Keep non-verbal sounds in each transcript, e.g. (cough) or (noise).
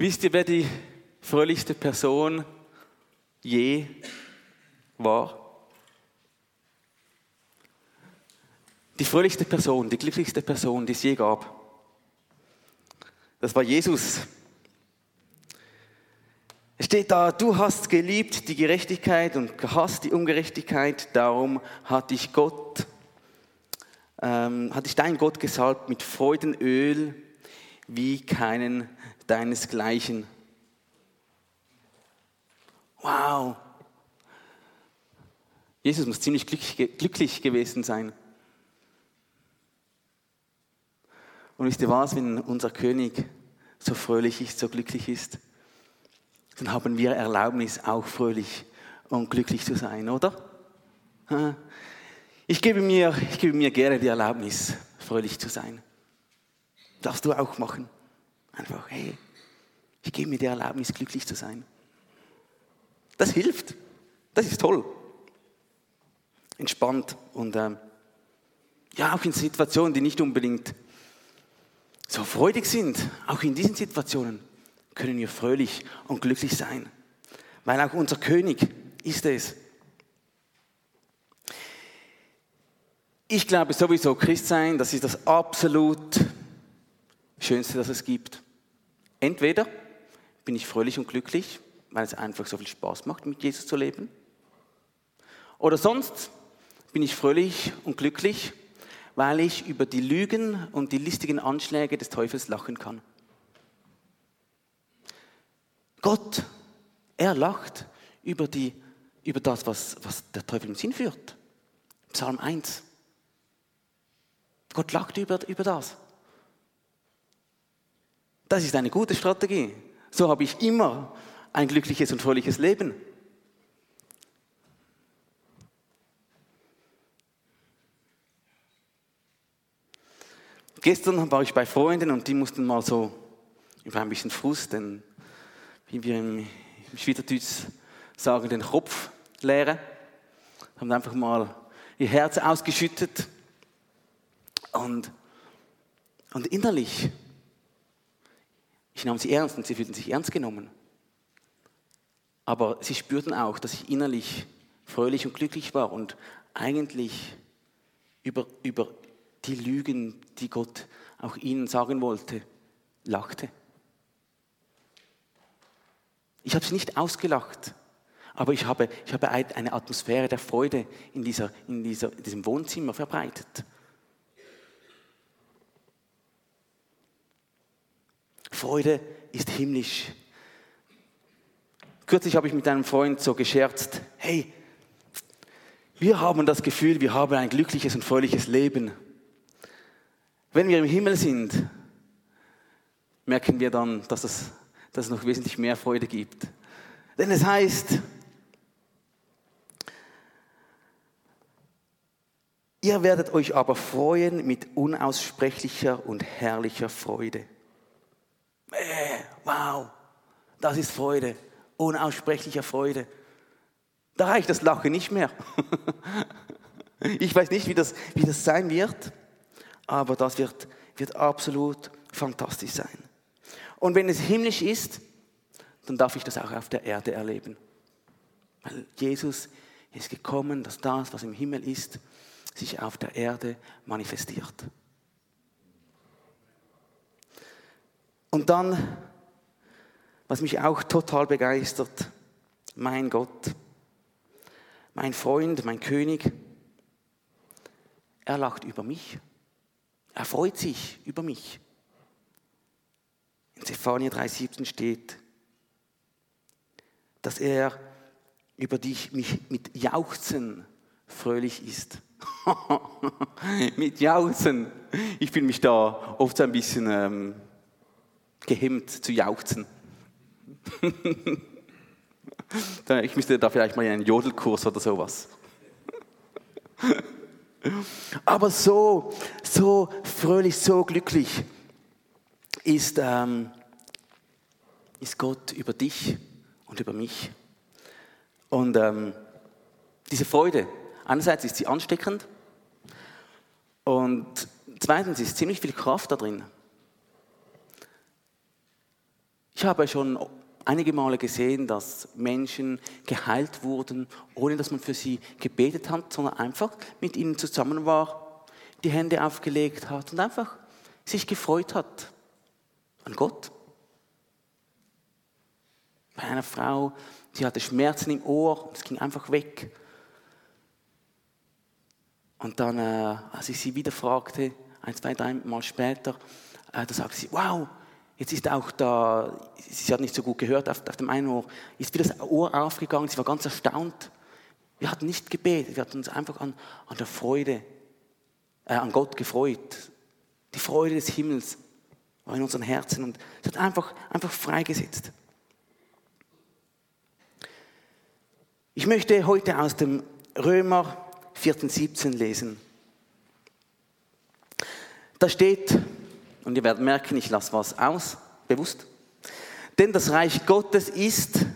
Wisst ihr, wer die fröhlichste Person je war? Die fröhlichste Person, die glücklichste Person, die es je gab. Das war Jesus. Es steht da, du hast geliebt die Gerechtigkeit und gehasst die Ungerechtigkeit, darum hat dich Gott, ähm, hat dich dein Gott gesalbt mit Freudenöl wie keinen deinesgleichen. Wow. Jesus muss ziemlich glücklich, gewesen sein. Und wisst ihr was, wenn unser König so fröhlich ist, so glücklich ist, dann haben wir Erlaubnis, auch fröhlich und glücklich zu sein, oder? Ich gebe mir, ich gebe mir gerne die Erlaubnis, fröhlich zu sein. Darfst du auch machen. Einfach, hey, ich gebe mir die Erlaubnis, glücklich zu sein. Das hilft. Das ist toll. Entspannt und ähm, ja, auch in Situationen, die nicht unbedingt so freudig sind, auch in diesen Situationen können wir fröhlich und glücklich sein, weil auch unser König ist es. Ich glaube sowieso, Christsein, das ist das absolut Schönste, das es gibt. Entweder bin ich fröhlich und glücklich, weil es einfach so viel Spaß macht, mit Jesus zu leben. Oder sonst bin ich fröhlich und glücklich, weil ich über die Lügen und die listigen Anschläge des Teufels lachen kann. Gott, er lacht über, die, über das, was, was der Teufel im Sinn führt. Psalm 1. Gott lacht über, über das. Das ist eine gute Strategie. So habe ich immer ein glückliches und fröhliches Leben. Gestern war ich bei Freunden und die mussten mal so über ein bisschen Frust, denn wie wir im, im Schweizerdeutsch sagen, den Kopf leeren. Haben einfach mal ihr Herz ausgeschüttet und, und innerlich, ich nahm sie ernst und sie fühlten sich ernst genommen. Aber sie spürten auch, dass ich innerlich fröhlich und glücklich war und eigentlich über, über die Lügen, die Gott auch ihnen sagen wollte, lachte. Ich habe sie nicht ausgelacht, aber ich habe, ich habe eine Atmosphäre der Freude in, dieser, in, dieser, in diesem Wohnzimmer verbreitet. Freude ist himmlisch. Kürzlich habe ich mit einem Freund so gescherzt, hey, wir haben das Gefühl, wir haben ein glückliches und fröhliches Leben. Wenn wir im Himmel sind, merken wir dann, dass es, dass es noch wesentlich mehr Freude gibt. Denn es heißt, ihr werdet euch aber freuen mit unaussprechlicher und herrlicher Freude. Äh, wow, das ist Freude, unaussprechlicher Freude. Da reicht das Lachen nicht mehr. (laughs) Ich weiß nicht, wie das, wie das sein wird aber das wird, wird absolut fantastisch sein. Und wenn es himmlisch ist, dann darf ich das auch auf der Erde erleben. Weil Jesus ist gekommen, dass das, was im Himmel ist, sich auf der Erde manifestiert. Und dann, was mich auch total begeistert, mein Gott, mein Freund, mein König, er lacht über mich. Er freut sich über mich. In Zephania 3,17 steht, dass er über dich mich mit Jauchzen fröhlich ist. (laughs) mit Jauchzen. Ich fühle mich da oft ein bisschen ähm, gehemmt zu jauchzen. (laughs) ich müsste da vielleicht mal einen Jodelkurs oder sowas. (laughs) Aber so, so fröhlich, so glücklich ist, ähm, ist Gott über dich und über mich. Und ähm, diese Freude, einerseits ist sie ansteckend und zweitens ist ziemlich viel Kraft da drin. Ich habe schon einige Male gesehen, dass Menschen geheilt wurden, ohne dass man für sie gebetet hat, sondern einfach mit ihnen zusammen war, die Hände aufgelegt hat und einfach sich gefreut hat an Gott. Bei einer Frau, die hatte Schmerzen im Ohr, es ging einfach weg. Und dann, äh, als ich sie wieder fragte, ein, zwei, drei Mal später, äh, da sagte sie, wow, jetzt ist auch da, sie hat nicht so gut gehört auf, auf dem einen Ohr, ist wieder das Ohr aufgegangen, sie war ganz erstaunt. Wir hatten nicht gebetet, wir hatten uns einfach an, an der Freude, äh, an Gott gefreut. Die Freude des Himmels war in unseren Herzen und es hat einfach, einfach freigesetzt. Ich möchte heute aus dem Römer 14, 17 lesen. Da steht, und ihr werdet merken, ich lasse was aus, bewusst. Denn das Reich Gottes ist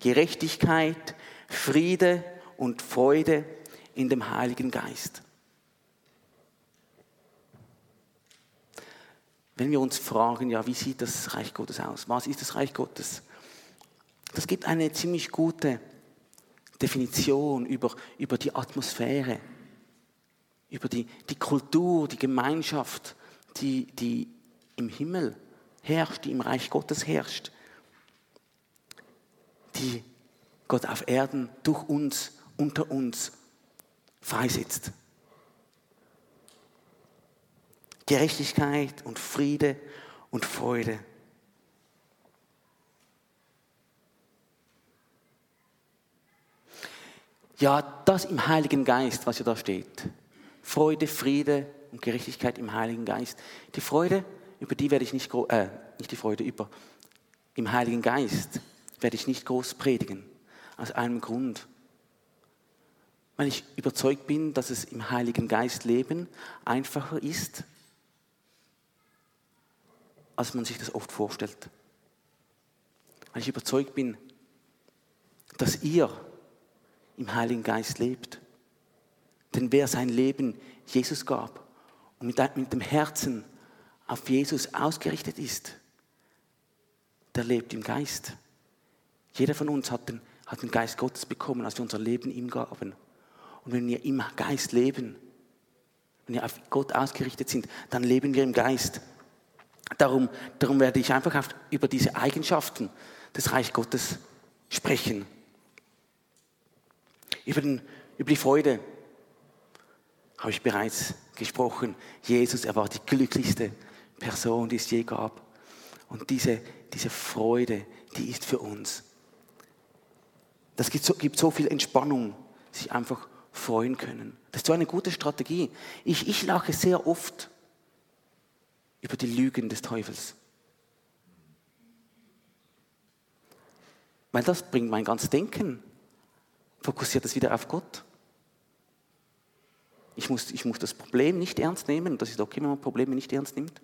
Gerechtigkeit, Friede und Freude in dem Heiligen Geist. Wenn wir uns fragen, ja, wie sieht das Reich Gottes aus? Was ist das Reich Gottes? Das gibt eine ziemlich gute Definition über, über die Atmosphäre, über die, die Kultur, die Gemeinschaft, die, die im Himmel herrscht, die im Reich Gottes herrscht, die Gott auf Erden durch uns, unter uns freisetzt. Gerechtigkeit und Friede und Freude. Ja, das im Heiligen Geist, was ja da steht. Freude, Friede und Gerechtigkeit im Heiligen Geist. Die Freude, über die werde ich nicht, äh, nicht die Freude, über, im Heiligen Geist werde ich nicht groß predigen. Aus einem Grund. Weil ich überzeugt bin, dass es im Heiligen Geist leben einfacher ist, als man sich das oft vorstellt. Weil ich überzeugt bin, dass ihr im Heiligen Geist lebt. Denn wer sein Leben Jesus gab und mit dem Herzen auf Jesus ausgerichtet ist, der lebt im Geist. Jeder von uns hat den, hat den Geist Gottes bekommen, als wir unser Leben ihm gaben. Und wenn wir im Geist leben, wenn wir auf Gott ausgerichtet sind, dann leben wir im Geist. Darum, darum werde ich einfach über diese Eigenschaften des Reich Gottes sprechen über, den, über die Freude habe ich bereits gesprochen. Jesus, er war die glücklichste Person, die es je gab. Und diese, diese Freude, die ist für uns. Das gibt so, gibt so viel Entspannung, sich einfach freuen können. Das ist so eine gute Strategie. Ich, ich lache sehr oft über die Lügen des Teufels. Weil das bringt mein ganzes Denken fokussiert es wieder auf Gott. Ich muss, ich muss das Problem nicht ernst nehmen. Das ist okay, wenn man Probleme nicht ernst nimmt.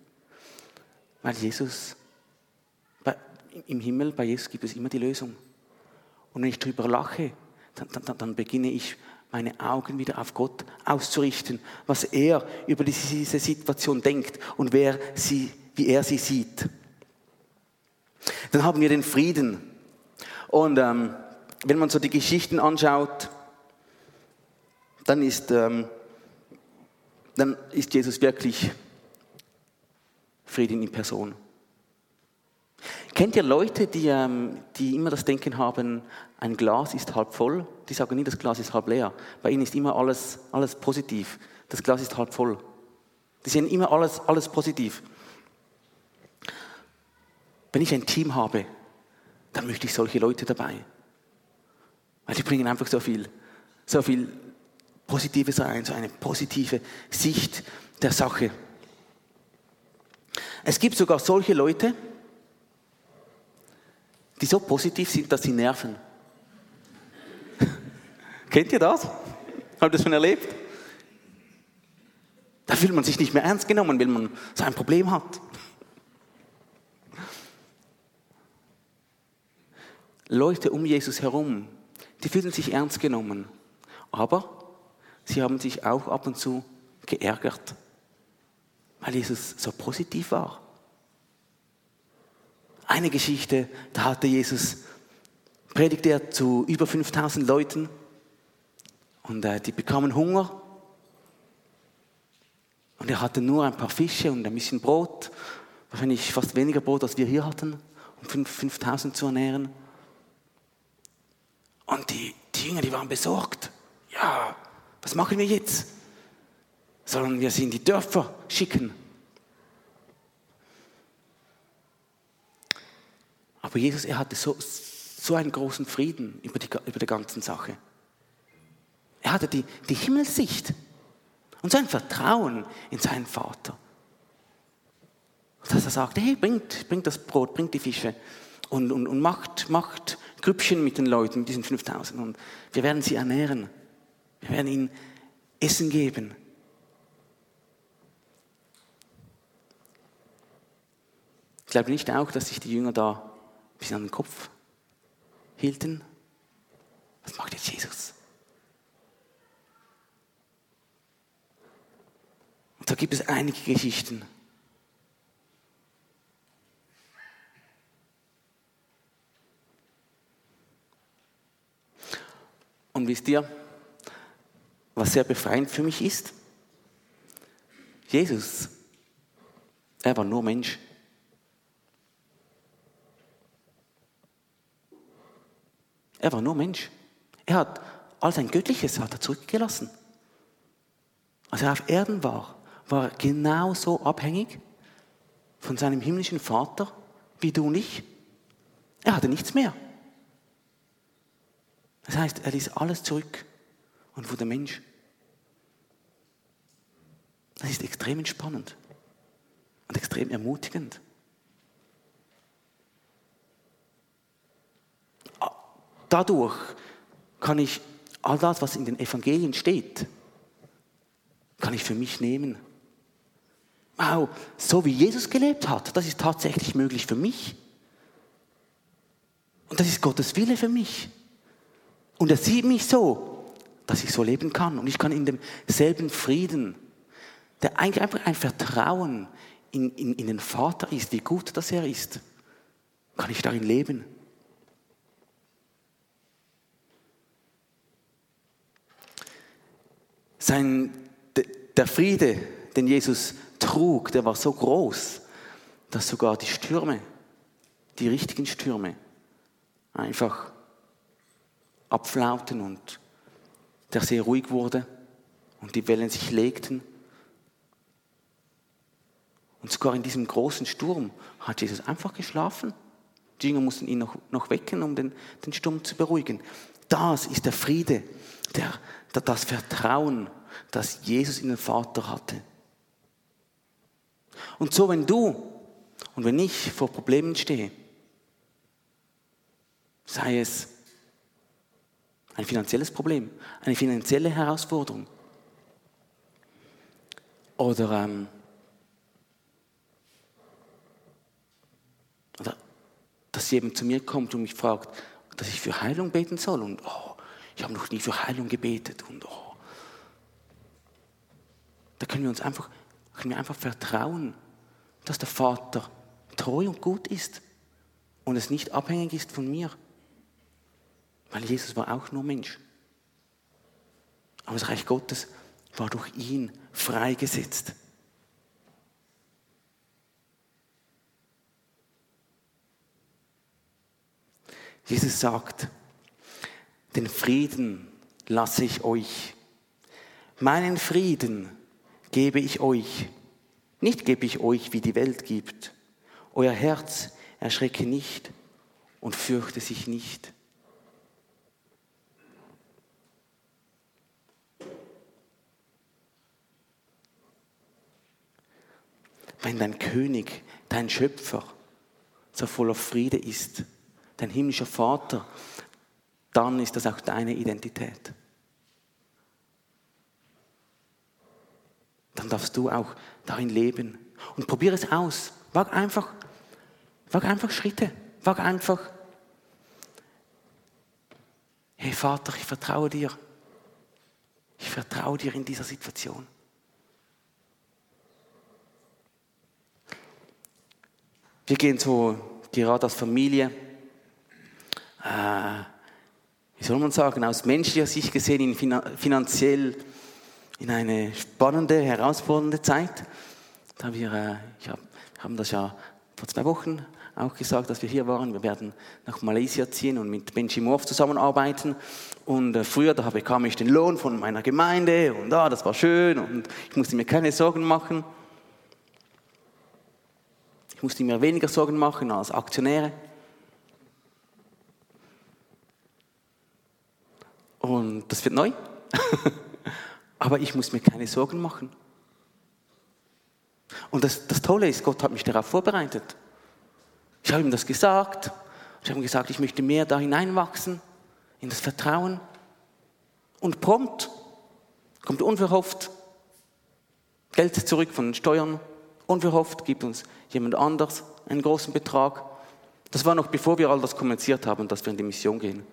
Weil Jesus, bei, im Himmel, bei Jesus gibt es immer die Lösung. Und wenn ich darüber lache, dann, dann, dann beginne ich meine Augen wieder auf Gott auszurichten, was er über diese Situation denkt und wer sie, wie er sie sieht. Dann haben wir den Frieden. Und ähm, wenn man so die Geschichten anschaut, dann ist, ähm, dann ist Jesus wirklich Frieden in Person. Kennt ihr Leute, die, ähm, die immer das Denken haben, ein Glas ist halb voll? Die sagen nie, das Glas ist halb leer. Bei ihnen ist immer alles, alles positiv. Das Glas ist halb voll. Die sehen immer alles, alles positiv. Wenn ich ein Team habe, dann möchte ich solche Leute dabei. Weil die bringen einfach so viel, so viel Positives rein, so eine positive Sicht der Sache. Es gibt sogar solche Leute, die so positiv sind, dass sie nerven. (laughs) Kennt ihr das? Habt ihr das schon erlebt? Da fühlt man sich nicht mehr ernst genommen, wenn man so ein Problem hat. Leute um Jesus herum, die fühlen sich ernst genommen. Aber sie haben sich auch ab und zu geärgert, weil Jesus so positiv war. Eine Geschichte, da hatte Jesus, predigt er zu über 5000 Leuten und äh, die bekamen Hunger. Und er hatte nur ein paar Fische und ein bisschen Brot, wahrscheinlich fast weniger Brot, als wir hier hatten, um 5000 zu ernähren. Und die, die Jünger, die waren besorgt. Ja, was machen wir jetzt? Sollen wir sie in die Dörfer schicken? Aber Jesus, er hatte so, so einen großen Frieden über die, über die ganze Sache. Er hatte die, die Himmelssicht und sein Vertrauen in seinen Vater. Dass er sagte, hey, bringt, bringt das Brot, bringt die Fische und, und, und macht, macht Grüppchen mit den Leuten, mit diesen 5000 und wir werden sie ernähren. Wir werden ihnen Essen geben. Ich glaube nicht auch, dass sich die Jünger da ein bisschen an den Kopf hielten. Was macht jetzt Jesus? Und da gibt es einige Geschichten. Und wisst ihr, was sehr befreiend für mich ist? Jesus, er war nur Mensch. Er war nur Mensch. Er hat all sein Göttliches hat er zurückgelassen. Als er auf Erden war, war er genauso abhängig von seinem himmlischen Vater wie du und ich. Er hatte nichts mehr. Das heißt, er ließ alles zurück und wurde Mensch. Das ist extrem entspannend und extrem ermutigend. Dadurch kann ich all das, was in den Evangelien steht, kann ich für mich nehmen. Wow, so wie Jesus gelebt hat, das ist tatsächlich möglich für mich. Und das ist Gottes Wille für mich. Und er sieht mich so, dass ich so leben kann. Und ich kann in demselben Frieden, der eigentlich einfach ein Vertrauen in, in, in den Vater ist, wie gut das er ist, kann ich darin leben. Sein, der Friede, den Jesus trug, der war so groß, dass sogar die Stürme, die richtigen Stürme, einfach abflauten und der See ruhig wurde und die Wellen sich legten. Und sogar in diesem großen Sturm hat Jesus einfach geschlafen. Die Jünger mussten ihn noch, noch wecken, um den, den Sturm zu beruhigen. Das ist der Friede, der, das Vertrauen, das Jesus in den Vater hatte. Und so, wenn du und wenn ich vor Problemen stehe, sei es ein finanzielles Problem, eine finanzielle Herausforderung oder, ähm, oder dass jemand zu mir kommt und mich fragt, dass ich für Heilung beten soll und oh, ich habe noch nie für Heilung gebetet und oh. Da können wir uns einfach, können wir einfach vertrauen, dass der Vater treu und gut ist und es nicht abhängig ist von mir. Weil Jesus war auch nur Mensch. Aber das Reich Gottes war durch ihn freigesetzt. Jesus sagt, den Frieden lasse ich euch. Meinen Frieden gebe ich euch. Nicht gebe ich euch, wie die Welt gibt. Euer Herz erschrecke nicht und fürchte sich nicht. Wenn dein König, dein Schöpfer so voller Friede ist, dein himmlischer Vater, dann ist das auch deine Identität. Dann darfst du auch darin leben. Und probiere es aus. Wag einfach, wag einfach Schritte. Wag einfach, hey Vater, ich vertraue dir. Ich vertraue dir in dieser Situation. Wir gehen so gerade als Familie, äh, wie soll man sagen, aus menschlicher Sicht gesehen in finanziell in eine spannende, herausfordernde Zeit. Da wir, äh, ich hab, haben das ja vor zwei Wochen auch gesagt, dass wir hier waren. Wir werden nach Malaysia ziehen und mit Benji Morph zusammenarbeiten. Und äh, früher, da bekam ich den Lohn von meiner Gemeinde und ah, das war schön und ich musste mir keine Sorgen machen. Ich musste mir weniger Sorgen machen als Aktionäre. Und das wird neu. (laughs) Aber ich muss mir keine Sorgen machen. Und das, das Tolle ist, Gott hat mich darauf vorbereitet. Ich habe ihm das gesagt. Ich habe ihm gesagt, ich möchte mehr da hineinwachsen, in das Vertrauen. Und prompt kommt unverhofft Geld zurück von den Steuern. Unverhofft gibt uns jemand anders einen großen Betrag. Das war noch bevor wir all das kommuniziert haben, dass wir in die Mission gehen.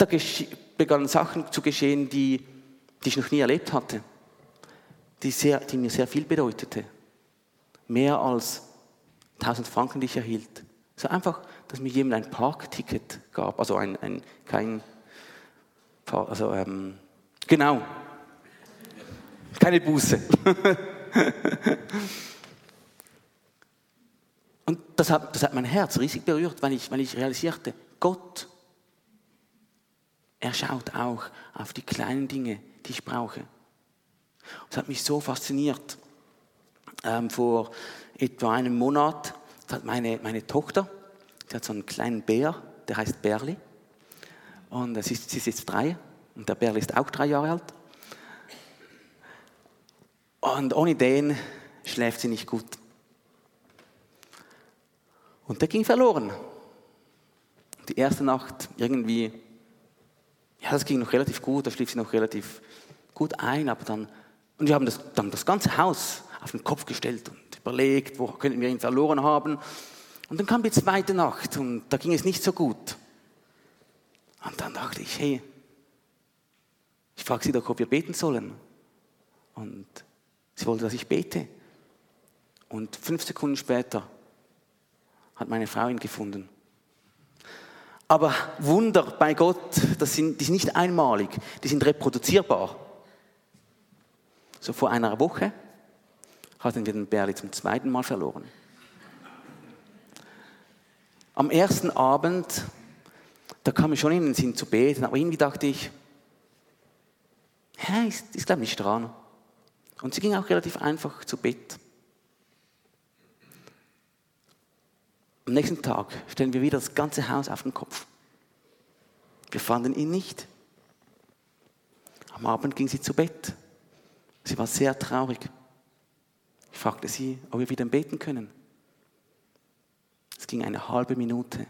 Da begannen Sachen zu geschehen, die, die ich noch nie erlebt hatte, die, sehr, die mir sehr viel bedeutete. Mehr als 1000 Franken, die ich erhielt. So einfach, dass mir jemand ein Parkticket gab, also ein, ein kein, also ähm, genau, keine Buße. (laughs) Und das hat, das hat mein Herz riesig berührt, weil ich, weil ich realisierte, Gott, er schaut auch auf die kleinen Dinge, die ich brauche. Das hat mich so fasziniert. Ähm, vor etwa einem Monat hat meine, meine Tochter, die hat so einen kleinen Bär, der heißt Bärli. Und sie ist, sie ist jetzt drei und der Bärli ist auch drei Jahre alt. Und ohne den schläft sie nicht gut. Und der ging verloren. Die erste Nacht irgendwie, ja, das ging noch relativ gut, da schlief sie noch relativ gut ein, aber dann, und wir haben das, dann das ganze Haus auf den Kopf gestellt und überlegt, wo könnten wir ihn verloren haben. Und dann kam die zweite Nacht und da ging es nicht so gut. Und dann dachte ich, hey, ich frage sie doch, ob wir beten sollen. Und sie wollte, dass ich bete. Und fünf Sekunden später hat meine Frau ihn gefunden. Aber Wunder bei Gott, das sind, die sind nicht einmalig, die sind reproduzierbar. So vor einer Woche hatten wir den Berli zum zweiten Mal verloren. Am ersten Abend, da kam ich schon in den Sinn zu beten, aber irgendwie dachte ich, hä, ist, ist glaube ich nicht dran. Und sie ging auch relativ einfach zu Bett. Am nächsten Tag stellen wir wieder das ganze Haus auf den Kopf. Wir fanden ihn nicht. Am Abend ging sie zu Bett. Sie war sehr traurig. Ich fragte sie, ob wir wieder beten können. Es ging eine halbe Minute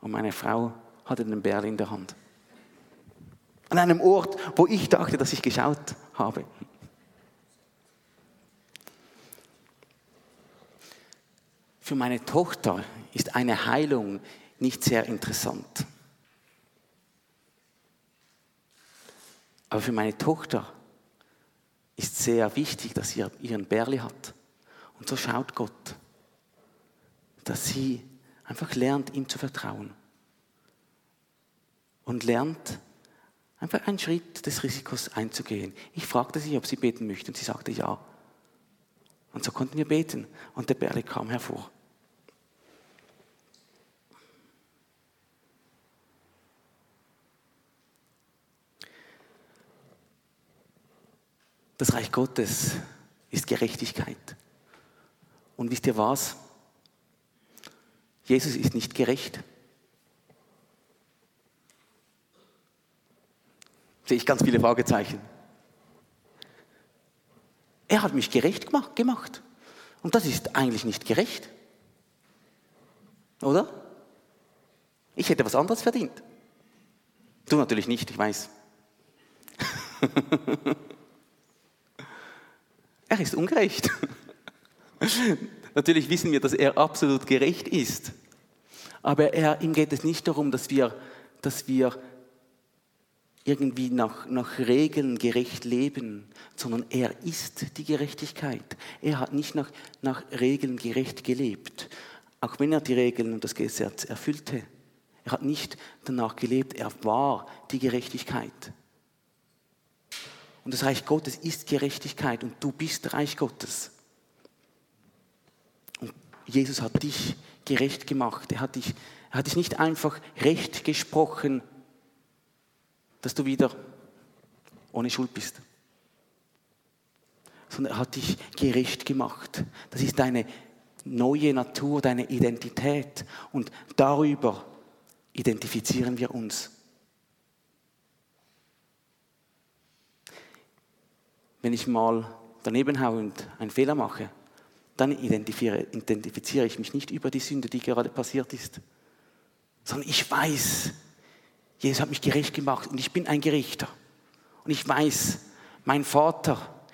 und meine Frau hatte den Bär in der Hand. An einem Ort, wo ich dachte, dass ich geschaut habe. Für meine Tochter ist eine Heilung nicht sehr interessant. Aber für meine Tochter ist sehr wichtig, dass sie ihren Bärli hat. Und so schaut Gott, dass sie einfach lernt, ihm zu vertrauen. Und lernt, einfach einen Schritt des Risikos einzugehen. Ich fragte sie, ob sie beten möchte, und sie sagte ja. Und so konnten wir beten, und der Bärli kam hervor. Das Reich Gottes ist Gerechtigkeit. Und wisst ihr was? Jesus ist nicht gerecht. Sehe ich ganz viele Fragezeichen. Er hat mich gerecht gemacht. Und das ist eigentlich nicht gerecht. Oder? Ich hätte was anderes verdient. Du natürlich nicht, ich weiß. (laughs) Er ist ungerecht. Natürlich wissen wir, dass er absolut gerecht ist. Aber er, ihm geht es nicht darum, dass wir, dass wir irgendwie nach, nach Regeln gerecht leben, sondern er ist die Gerechtigkeit. Er hat nicht nach, nach Regeln gerecht gelebt, auch wenn er die Regeln und das Gesetz erfüllte. Er hat nicht danach gelebt, er war die Gerechtigkeit. Und das Reich Gottes ist Gerechtigkeit und du bist Reich Gottes. Und Jesus hat dich gerecht gemacht. Er hat dich, er hat dich nicht einfach recht gesprochen, dass du wieder ohne Schuld bist, sondern er hat dich gerecht gemacht. Das ist deine neue Natur, deine Identität und darüber identifizieren wir uns. Wenn ich mal daneben haue und einen Fehler mache, dann identifiziere, ich mich nicht über die Sünde, die gerade passiert ist, sondern ich weiß, Jesus hat mich gerecht gemacht und ich bin ein Gerichter. Und ich weiß, mein Vater,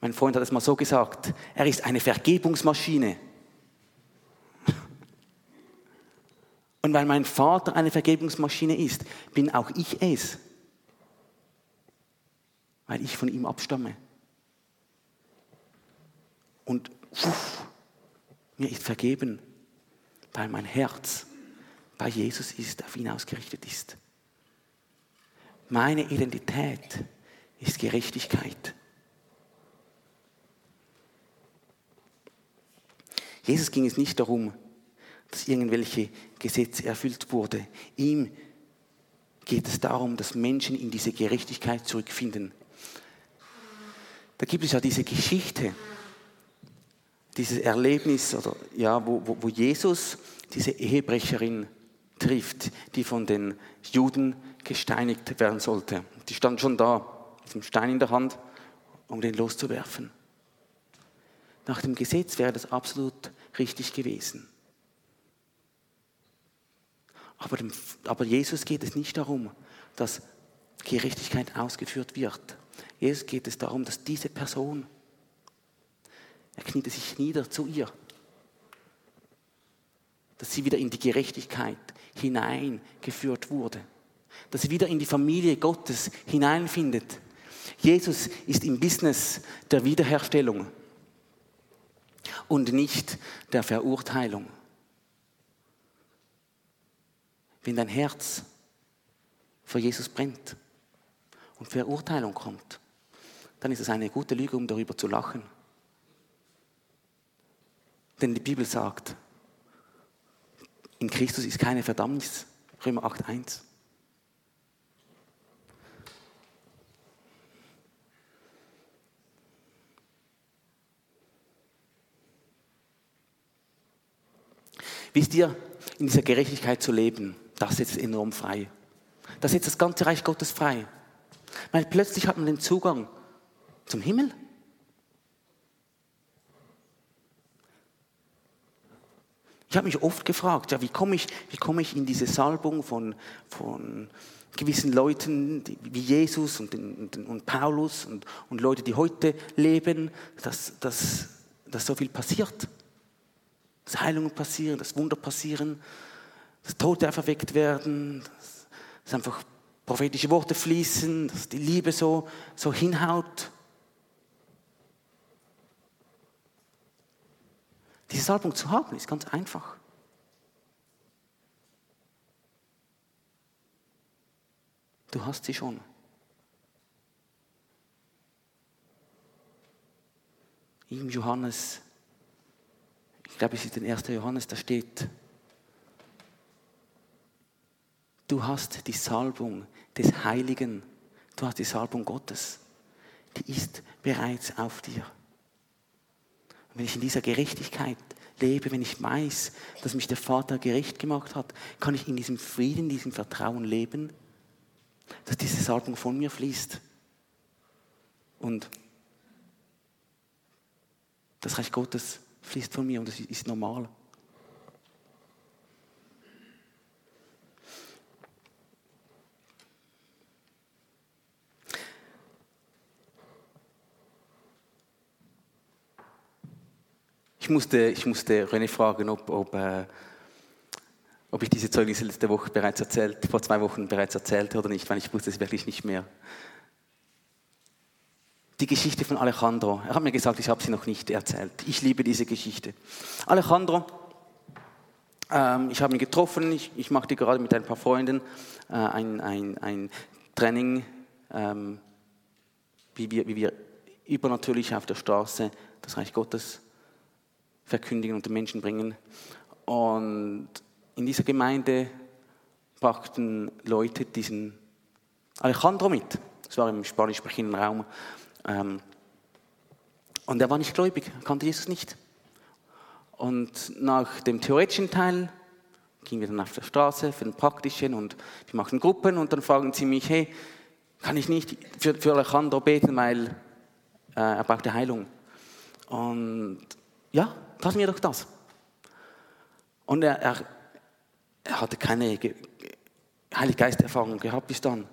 mein Freund hat es mal so gesagt, er ist eine Vergebungsmaschine. Und weil mein Vater eine Vergebungsmaschine ist, bin auch ich es weil ich von ihm abstamme. Und uff, mir ist vergeben, weil mein Herz bei Jesus ist, auf ihn ausgerichtet ist. Meine Identität ist Gerechtigkeit. Jesus ging es nicht darum, dass irgendwelche Gesetze erfüllt wurden. Ihm geht es darum, dass Menschen in diese Gerechtigkeit zurückfinden. Da gibt es ja diese Geschichte, dieses Erlebnis, oder, ja, wo, wo, wo Jesus diese Ehebrecherin trifft, die von den Juden gesteinigt werden sollte. Die stand schon da, mit dem Stein in der Hand, um den loszuwerfen. Nach dem Gesetz wäre das absolut richtig gewesen. Aber, dem, aber Jesus geht es nicht darum, dass Gerechtigkeit ausgeführt wird, Jesus geht es darum, dass diese Person, er kniete sich nieder zu ihr, dass sie wieder in die Gerechtigkeit hineingeführt wurde, dass sie wieder in die Familie Gottes hineinfindet. Jesus ist im Business der Wiederherstellung und nicht der Verurteilung. Wenn dein Herz für Jesus brennt und Verurteilung kommt, dann ist es eine gute Lüge, um darüber zu lachen. Denn die Bibel sagt, in Christus ist keine Verdammnis. Römer 8.1. Wisst ihr, in dieser Gerechtigkeit zu leben, das setzt enorm frei. Das setzt das ganze Reich Gottes frei. Weil plötzlich hat man den Zugang zum Himmel? Ich habe mich oft gefragt, ja, wie komme ich, wie ich in diese Salbung von, von gewissen Leuten wie Jesus und, und, und Paulus und, und, Leute, die heute leben, dass, dass, dass so viel passiert. Dass Heilungen passieren, dass Wunder passieren, dass Tote verweckt werden, dass, dass einfach prophetische Worte fließen, dass die Liebe so, so hinhaut. Diese Salbung zu haben, ist ganz einfach. Du hast sie schon. Im Johannes, ich glaube, es ist der erste Johannes, da steht, du hast die Salbung des Heiligen, du hast die Salbung Gottes, die ist bereits auf dir wenn ich in dieser Gerechtigkeit lebe, wenn ich weiß, dass mich der Vater gerecht gemacht hat, kann ich in diesem Frieden, in diesem Vertrauen leben, dass diese Salbung von mir fließt. Und das Reich Gottes fließt von mir und das ist normal. Ich musste, ich musste René fragen, ob, ob, äh, ob ich diese Zeugnisse letzte Woche bereits erzählt, vor zwei Wochen bereits erzählte oder nicht, weil ich wusste es wirklich nicht mehr. Die Geschichte von Alejandro. Er hat mir gesagt, ich habe sie noch nicht erzählt. Ich liebe diese Geschichte. Alejandro, ähm, ich habe ihn getroffen, ich, ich machte gerade mit ein paar Freunden äh, ein, ein, ein Training, ähm, wie, wir, wie wir übernatürlich auf der Straße das Reich Gottes verkündigen und den Menschen bringen. Und in dieser Gemeinde brachten Leute diesen Alejandro mit. Das war im spanisch sprechenden Raum. Ähm, und er war nicht gläubig, kannte Jesus nicht. Und nach dem theoretischen Teil gingen wir dann auf der Straße für den praktischen und wir machten Gruppen und dann fragen sie mich, hey, kann ich nicht für, für Alejandro beten, weil äh, er braucht Heilung. Und ja, taten wir doch das. Und er, er er hatte keine Heilige Geisterfahrung gehabt bis dann.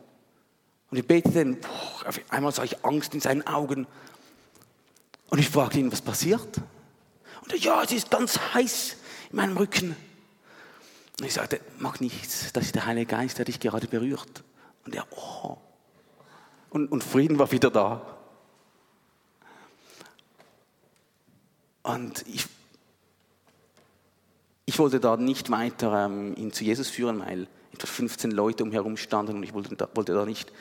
Und ich betete, boah, auf einmal sah ich Angst in seinen Augen. Und ich fragte ihn, was passiert? Und er, ja, es ist ganz heiß in meinem Rücken. Und ich sagte, mach nichts, das ist der Heilige Geist, der dich gerade berührt. Und er, oh. Und, und Frieden war wieder da. Und ich ich wollte da nicht weiter ähm, ihn zu Jesus führen, weil etwa 15 Leute umherum standen und ich wollte da, wollte da nicht,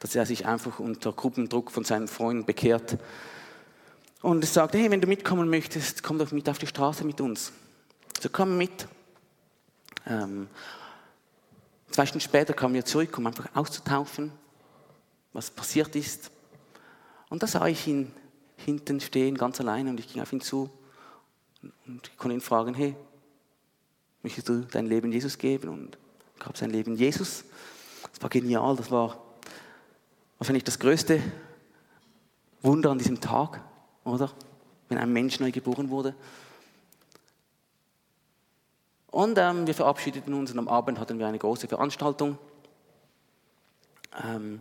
dass er sich einfach unter Gruppendruck von seinen Freunden bekehrt. Und ich sagte, hey, wenn du mitkommen möchtest, komm doch mit auf die Straße mit uns. So komm mit. Ähm, zwei Stunden später kamen wir zurück, um einfach auszutauschen, was passiert ist. Und da sah ich ihn hinten stehen, ganz allein, und ich ging auf ihn zu und konnte ihn fragen, hey, möchtest du dein Leben Jesus geben? Und gab sein Leben Jesus. Das war genial, das war wahrscheinlich das größte Wunder an diesem Tag, oder? Wenn ein Mensch neu geboren wurde. Und ähm, wir verabschiedeten uns und am Abend hatten wir eine große Veranstaltung. Ähm,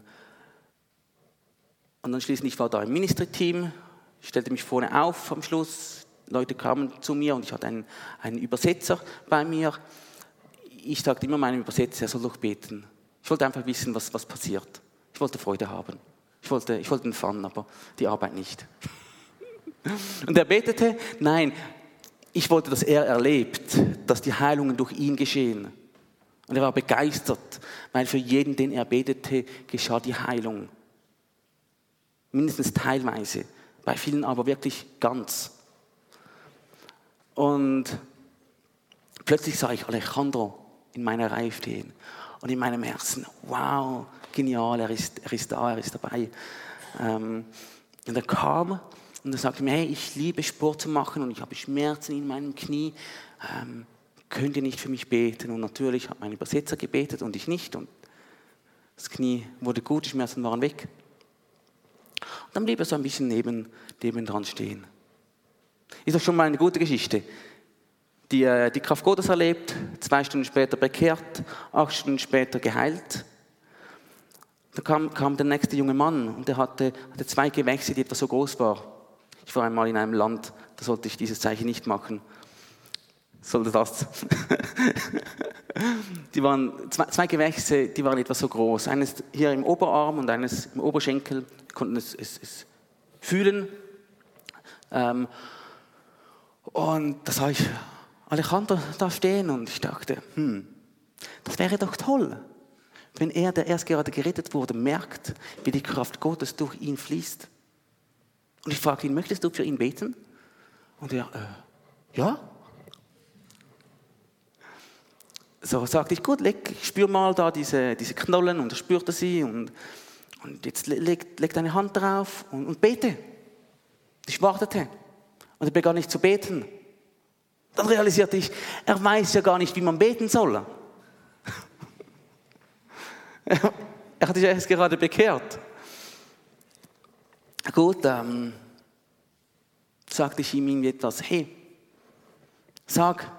und dann schließlich war da ein Ministry-Team, stellte mich vorne auf am Schluss, Leute kamen zu mir und ich hatte einen, einen Übersetzer bei mir. Ich sagte immer meinem Übersetzer, er soll doch beten. Ich wollte einfach wissen, was, was passiert. Ich wollte Freude haben. Ich wollte, ich wollte Fun, aber die Arbeit nicht. (laughs) Und er betete, nein, ich wollte, dass er erlebt, dass die Heilungen durch ihn geschehen. Und er war begeistert, weil für jeden, den er betete, geschah die Heilung. Mindestens teilweise, bei vielen aber wirklich ganz. Und plötzlich sah ich Alejandro in meiner Reihe stehen. Und in meinem Herzen, wow, genial, er ist, er ist da, er ist dabei. Ähm, und er kam und er sagte mir, hey, ich liebe Sport zu machen und ich habe Schmerzen in meinem Knie. Ähm, könnt ihr nicht für mich beten? Und natürlich hat mein Übersetzer gebetet und ich nicht. Und das Knie wurde gut, die Schmerzen waren weg. Und dann blieb er so ein bisschen neben, neben dran stehen. Ist doch schon mal eine gute Geschichte. Die, äh, die Kraft Gottes erlebt, zwei Stunden später bekehrt, acht Stunden später geheilt. Da kam, kam der nächste junge Mann und der hatte, hatte zwei Gewächse, die etwa so groß waren. Ich war einmal in einem Land, da sollte ich dieses Zeichen nicht machen. Sollte das. (laughs) die waren zwei, zwei, Gewächse, die waren etwa so groß. Eines hier im Oberarm und eines im Oberschenkel. Wir konnten es, es, es fühlen. Ähm, und da sah ich Alejandro da stehen und ich dachte, hm, das wäre doch toll, wenn er, der erst gerade gerettet wurde, merkt, wie die Kraft Gottes durch ihn fließt. Und ich fragte ihn, möchtest du für ihn beten? Und er, äh, ja. So sagte ich, gut, leg, spür mal da diese, diese Knollen und er spürte sie und, und jetzt leg, leg deine Hand drauf und, und bete. Ich wartete. Und er begann nicht zu beten. Dann realisierte ich, er weiß ja gar nicht, wie man beten soll. (laughs) er hat sich erst gerade bekehrt. Gut, ähm, sagte ich ihm etwas, hey, sag,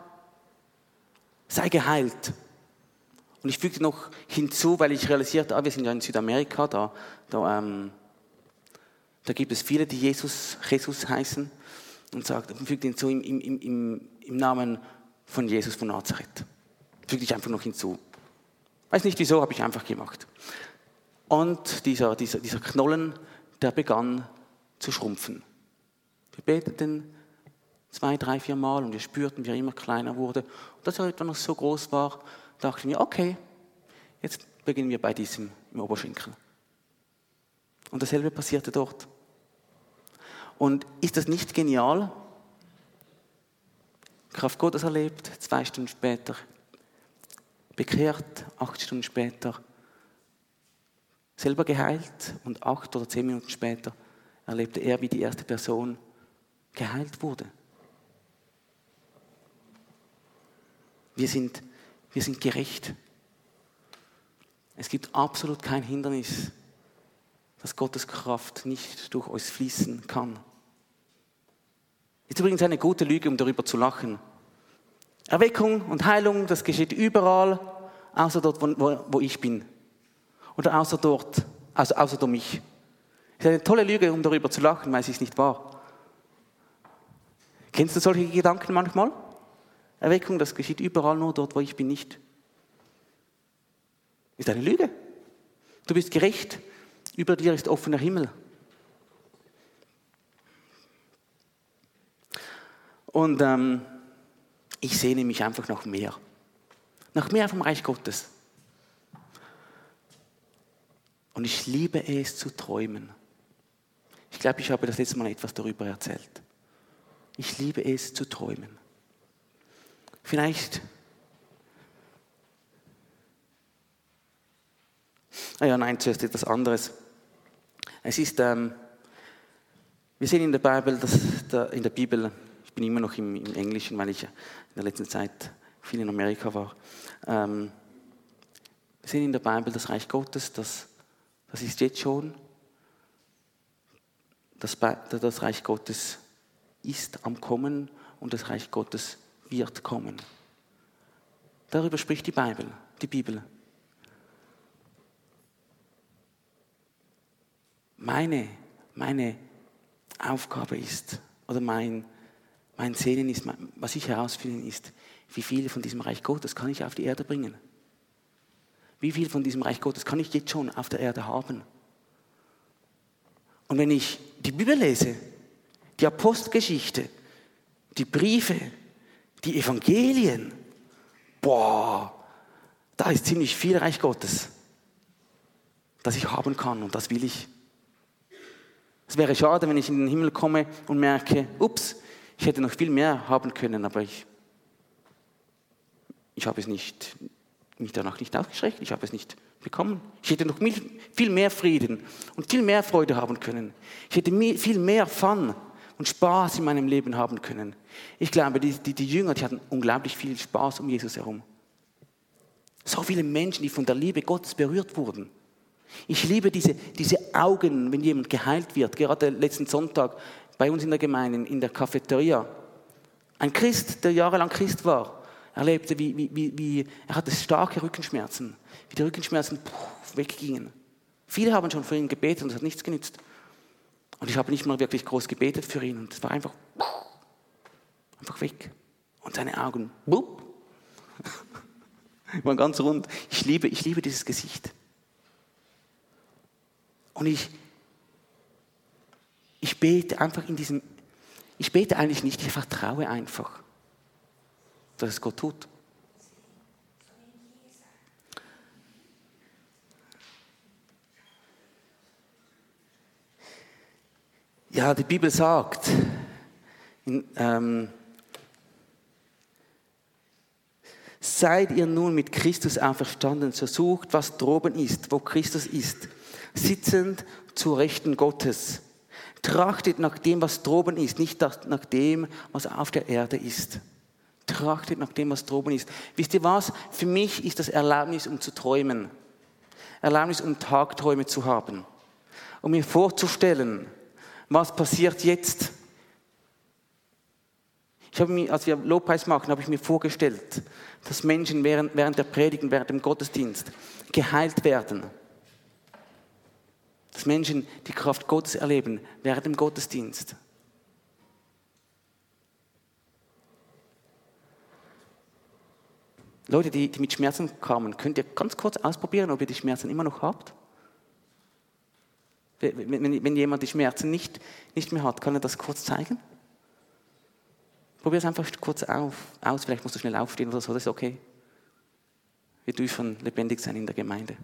sei geheilt. Und ich fügte noch hinzu, weil ich realisierte, ah, wir sind ja in Südamerika, da, da, ähm, da gibt es viele, die Jesus, Jesus heißen und sagt, fügt hinzu im, im, im, im Namen von Jesus von Nazareth. Füge ich einfach noch hinzu. Weiß nicht wieso, habe ich einfach gemacht. Und dieser, dieser, dieser Knollen, der begann zu schrumpfen. Wir beteten zwei, drei, vier Mal und wir spürten, wie er immer kleiner wurde. Und als er etwa noch so groß war, dachten wir, okay, jetzt beginnen wir bei diesem im Oberschenkel. Und dasselbe passierte dort. Und ist das nicht genial? Kraft Gottes erlebt, zwei Stunden später, bekehrt, acht Stunden später, selber geheilt und acht oder zehn Minuten später erlebte er, wie die erste Person geheilt wurde. Wir sind, wir sind gerecht. Es gibt absolut kein Hindernis, dass Gottes Kraft nicht durch uns fließen kann. Ist übrigens eine gute Lüge, um darüber zu lachen. Erweckung und Heilung, das geschieht überall, außer dort, wo, wo ich bin. Oder außer dort, also außer durch mich. Ist eine tolle Lüge, um darüber zu lachen, weil es ist nicht wahr. Kennst du solche Gedanken manchmal? Erweckung, das geschieht überall nur dort, wo ich bin, nicht. Ist eine Lüge. Du bist gerecht, über dir ist offener Himmel. Und ähm, ich sehne mich einfach nach mehr. Nach mehr vom Reich Gottes. Und ich liebe es zu träumen. Ich glaube, ich habe das letzte Mal etwas darüber erzählt. Ich liebe es zu träumen. Vielleicht. Ah ja, nein, zuerst etwas anderes. Es ist, ähm, wir sehen in der Bibel, dass der, in der Bibel, ich bin immer noch im, im, Englischen, weil ich in der letzten Zeit viel in Amerika war. Ähm, wir sehen in der Bibel das Reich Gottes, das, das ist jetzt schon. Das, das Reich Gottes ist am Kommen und das Reich Gottes wird kommen. Darüber spricht die Bibel, die Bibel. Meine, meine Aufgabe ist, oder mein, mein Sehnen ist, was ich herausfinden ist, wie viel von diesem Reich Gottes kann ich auf die Erde bringen? Wie viel von diesem Reich Gottes kann ich jetzt schon auf der Erde haben? Und wenn ich die Bibel lese, die Apostelgeschichte, die Briefe, die Evangelien, boah, da ist ziemlich viel Reich Gottes, das ich haben kann und das will ich. Es wäre schade, wenn ich in den Himmel komme und merke, ups, ich hätte noch viel mehr haben können, aber ich, ich habe es nicht, mich danach nicht ausgeschreckt, ich habe es nicht bekommen. Ich hätte noch viel mehr Frieden und viel mehr Freude haben können. Ich hätte viel mehr Fun und Spaß in meinem Leben haben können. Ich glaube, die, die, die Jünger, die hatten unglaublich viel Spaß um Jesus herum. So viele Menschen, die von der Liebe Gottes berührt wurden. Ich liebe diese, diese Augen, wenn jemand geheilt wird. Gerade letzten Sonntag bei uns in der Gemeinde, in der Cafeteria. Ein Christ, der jahrelang Christ war, erlebte, wie, wie, wie, er hatte starke Rückenschmerzen, wie die Rückenschmerzen puh, weggingen. Viele haben schon für ihn gebetet und es hat nichts genützt. Und ich habe nicht mal wirklich groß gebetet für ihn. Und es war einfach, einfach weg. Und seine Augen, bup, (laughs) waren ganz rund. Ich liebe, ich liebe dieses Gesicht. Und ich, ich bete einfach in diesem, ich bete eigentlich nicht, ich vertraue einfach, dass es Gott tut. Ja, die Bibel sagt, in, ähm, seid ihr nun mit Christus auferstanden, so sucht, was droben ist, wo Christus ist, sitzend zu Rechten Gottes. Trachtet nach dem, was droben ist, nicht nach dem, was auf der Erde ist. Trachtet nach dem, was droben ist. Wisst ihr was? Für mich ist das Erlaubnis, um zu träumen. Erlaubnis, um Tagträume zu haben. Um mir vorzustellen, was passiert jetzt? Ich habe mir, als wir Lobpreis machen, habe ich mir vorgestellt, dass Menschen während, während der Predigen, während dem Gottesdienst geheilt werden. Dass Menschen die Kraft Gottes erleben während dem Gottesdienst. Leute, die, die mit Schmerzen kamen, könnt ihr ganz kurz ausprobieren, ob ihr die Schmerzen immer noch habt? Wenn, wenn, jemand die Schmerzen nicht, nicht mehr hat, kann er das kurz zeigen? Probier es einfach kurz auf, aus, vielleicht musst du schnell aufstehen oder so, das ist okay. Wir dürfen lebendig sein in der Gemeinde.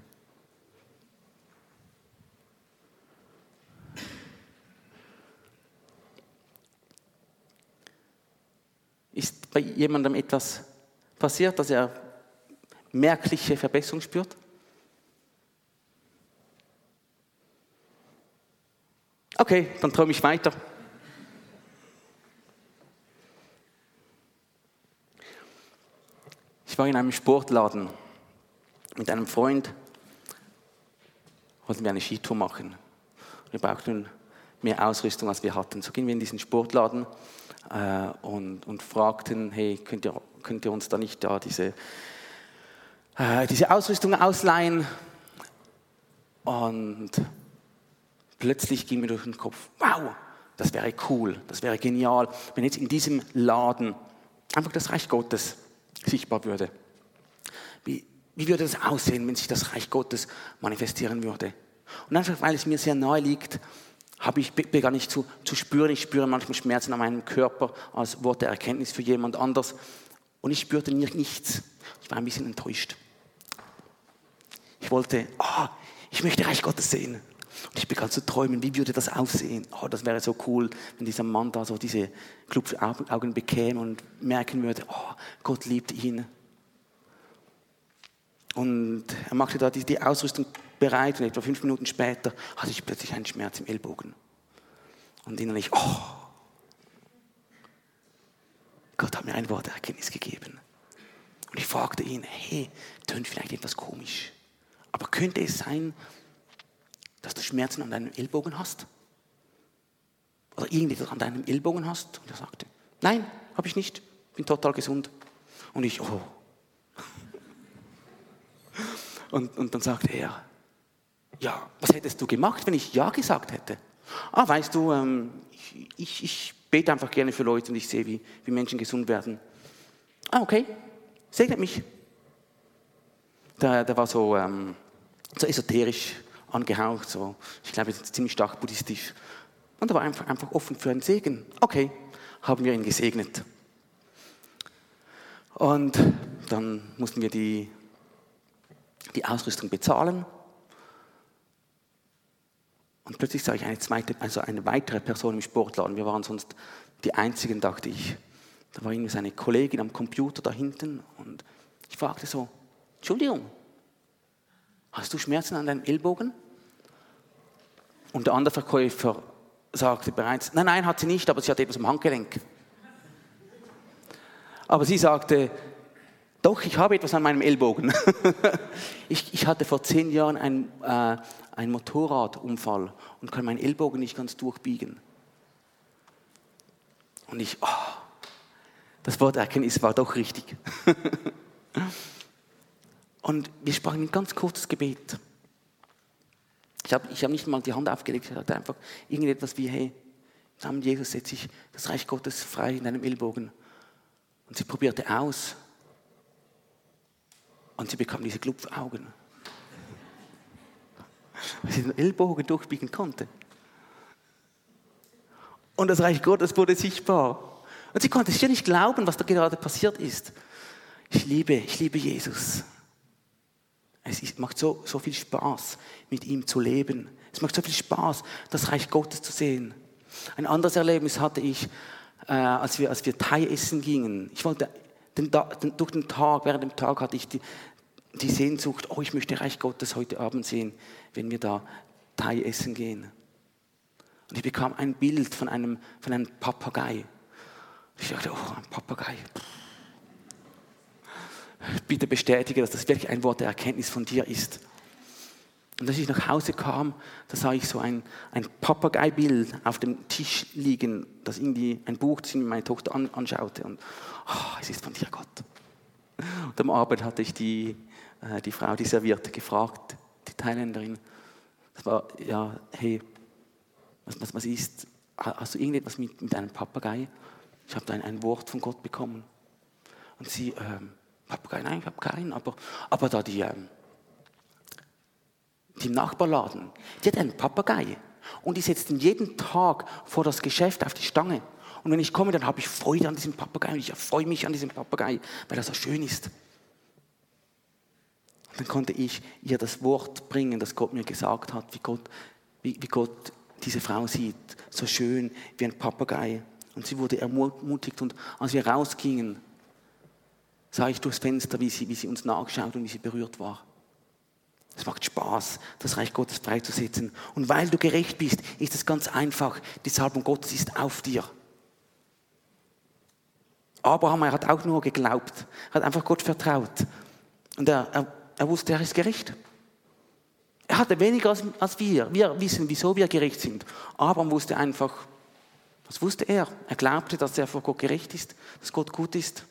Ist bei jemandem etwas passiert, dass er merkliche Verbesserung spürt? Okay, dann träume ich weiter. Ich war in einem Sportladen mit einem Freund, wollten wir eine Skitour machen. Wir brauchten mehr Ausrüstung, als wir hatten. So gingen wir in diesen Sportladen und, und fragten, hey, könnt ihr, könnt ihr uns da nicht da diese, äh, diese Ausrüstung ausleihen? Und plötzlich ging mir durch den Kopf, wow, das wäre cool, das wäre genial, wenn jetzt in diesem Laden einfach das Reich Gottes sichtbar würde. Wie, wie würde das aussehen, wenn sich das Reich Gottes manifestieren würde? Und einfach, weil es mir sehr nahe liegt, habe ich begann ich zu, zu spüren. Ich spüre manchmal Schmerzen an meinem Körper als Wort der Erkenntnis für jemand anders. Und ich spürte nichts. Ich war ein bisschen enttäuscht. Ich wollte, oh, ich möchte Reich Gottes sehen. Und ich begann zu träumen, wie würde das aussehen? Oh, das wäre so cool, wenn dieser Mann da so diese Klubaugen bekäme und merken würde, oh, Gott liebt ihn. Und er machte da die, die Ausrüstung bereit und etwa fünf Minuten später hatte ich plötzlich einen Schmerz im Ellbogen. Und innerlich, oh, Gott hat mir ein Wort Erkenntnis gegeben. Und ich fragte ihn, hey, tönt vielleicht etwas komisch, aber könnte es sein, dass du Schmerzen an deinem Ellbogen hast? Oder irgendetwas an deinem Ellbogen hast? Und er sagte, nein, habe ich nicht, bin total gesund. Und ich, oh. Und, und dann sagte er, ja, was hättest du gemacht, wenn ich Ja gesagt hätte? Ah, weißt du, ähm, ich, ich, bete einfach gerne für Leute und ich sehe, wie, wie Menschen gesund werden. Ah, okay, segnet mich. Der, der war so, ähm, so esoterisch angehaucht, so, ich glaube, ziemlich stark buddhistisch. Und er war einfach, einfach offen für einen Segen. Okay, haben wir ihn gesegnet. Und dann mussten wir die, die Ausrüstung bezahlen. Und plötzlich sah ich eine, zweite, also eine weitere Person im Sportladen. Wir waren sonst die Einzigen, dachte ich. Da war irgendwie seine Kollegin am Computer da hinten und ich fragte so, Entschuldigung, hast du Schmerzen an deinem Ellbogen? Und der andere Verkäufer sagte bereits, nein, nein, hat sie nicht, aber sie hat etwas am Handgelenk. Aber sie sagte, doch, ich habe etwas an meinem Ellbogen. (laughs) ich, ich, hatte vor zehn Jahren einen, äh, einen Motorradunfall und kann meinen Ellbogen nicht ganz durchbiegen. Und ich, oh, das Wort Erkenntnis war doch richtig. (laughs) und wir sprachen ein ganz kurzes Gebet. Ich habe ich hab nicht mal die Hand aufgelegt, ich sagte einfach irgendetwas wie, hey, im Namen Jesus setze ich das Reich Gottes frei in deinem Ellbogen. Und sie probierte aus, und sie bekam diese Klupfaugen. (laughs) Weil sie den Ellbogen durchbiegen konnte. Und das Reich Gottes wurde sichtbar. Und sie konnte es ja nicht glauben, was da gerade passiert ist. Ich liebe, ich liebe Jesus. Es macht so, so viel Spaß, mit ihm zu leben. Es macht so viel Spaß, das Reich Gottes zu sehen. Ein anderes Erlebnis hatte ich, äh, als, wir, als wir Thai essen gingen. Ich wollte den, den, durch den Tag, während dem Tag hatte ich die, die Sehnsucht, oh, ich möchte Reich Gottes heute Abend sehen, wenn wir da Thai essen gehen. Und ich bekam ein Bild von einem, von einem Papagei. Ich dachte, oh, ein Papagei. Bitte bestätige, dass das wirklich ein Wort der Erkenntnis von dir ist. Und als ich nach Hause kam, da sah ich so ein, ein Papagei-Bild auf dem Tisch liegen, das irgendwie ein Buch, das meine Tochter an, anschaute. Und oh, es ist von dir, Gott. Und am Abend hatte ich die, äh, die Frau, die servierte, gefragt, die Thailänderin. Das war, ja, hey, was, was, was ist, hast du irgendetwas mit, mit einem Papagei? Ich habe da ein, ein, Wort von Gott bekommen. Und sie, ähm, Papagei, nein, ich habe keinen. Aber, aber da die, ähm, die im Nachbarladen, die hat einen Papagei. Und die setzt ihn jeden Tag vor das Geschäft auf die Stange. Und wenn ich komme, dann habe ich Freude an diesem Papagei. Ich freue mich an diesem Papagei, weil er so schön ist. Dann konnte ich ihr das Wort bringen, das Gott mir gesagt hat, wie Gott, wie, wie Gott diese Frau sieht. So schön wie ein Papagei. Und sie wurde ermutigt. Und als wir rausgingen, sah ich durchs Fenster, wie sie, wie sie uns nachschaut und wie sie berührt war. Es macht Spaß, das Reich Gottes freizusetzen. Und weil du gerecht bist, ist es ganz einfach. Die Salbung Gottes ist auf dir. Abraham, er hat auch nur geglaubt, hat einfach Gott vertraut. Und er, er, er wusste, er ist gerecht. Er hatte weniger als, als wir. Wir wissen, wieso wir gerecht sind. Abraham wusste einfach, was wusste er? Er glaubte, dass er vor Gott gerecht ist, dass Gott gut ist.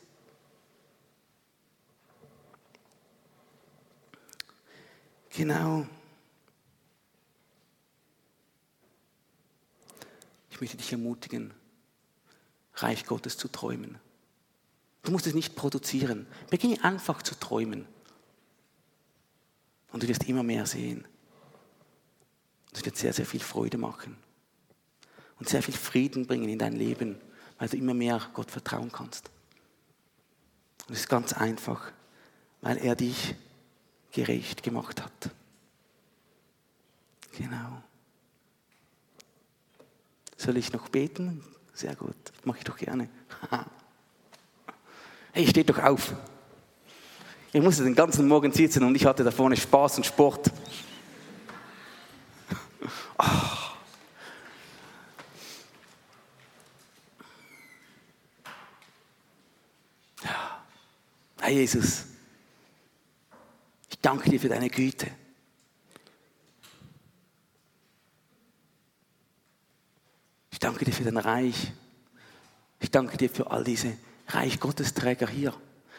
Genau. Ich möchte dich ermutigen, Reich Gottes zu träumen. Du musst es nicht produzieren. Beginne einfach zu träumen. Und du wirst immer mehr sehen. Es wird sehr, sehr viel Freude machen. Und sehr viel Frieden bringen in dein Leben, weil du immer mehr Gott vertrauen kannst. Und es ist ganz einfach, weil er dich gerecht gemacht hat. Genau. Soll ich noch beten? Sehr gut, mache ich doch gerne. (laughs) Hey, steht doch auf. Ich musste den ganzen Morgen sitzen und ich hatte da vorne Spaß und Sport. Ja. Herr Jesus, ich danke dir für deine Güte. Ich danke dir für dein Reich. Ich danke dir für all diese Reich Gottes hier.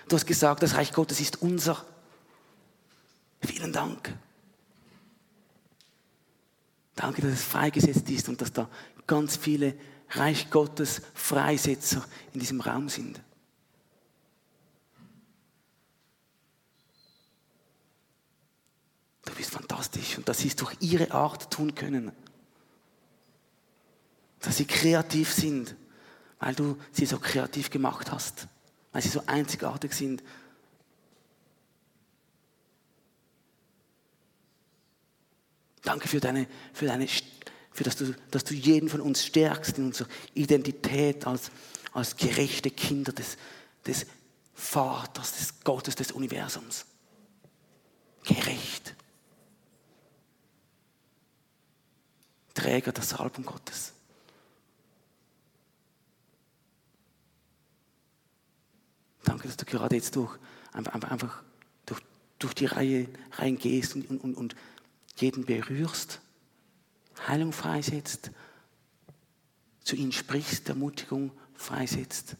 Du hast gesagt, das Reich Gottes ist unser. Vielen Dank. Danke, dass es freigesetzt ist und dass da ganz viele Reich Gottes Freisetzer in diesem Raum sind. Du bist fantastisch und dass sie es durch ihre Art tun können. Dass sie kreativ sind weil du sie so kreativ gemacht hast, weil sie so einzigartig sind. Danke für deine, für deine, für dass du, dass du jeden von uns stärkst in unserer Identität als, als gerechte Kinder des, des Vaters, des Gottes, des Universums. Gerecht. Träger der Salbung Gottes. Danke, dass du gerade jetzt durch, einfach durch, durch die Reihe reingehst und, und, und jeden berührst, Heilung freisetzt, zu ihnen sprichst, Ermutigung freisetzt,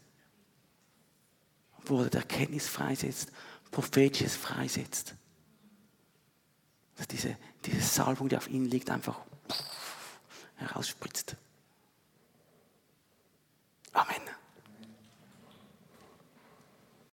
Worte der Erkenntnis freisetzt, Prophetisches freisetzt. Dass diese, diese Salbung, die auf ihnen liegt, einfach herausspritzt. Amen.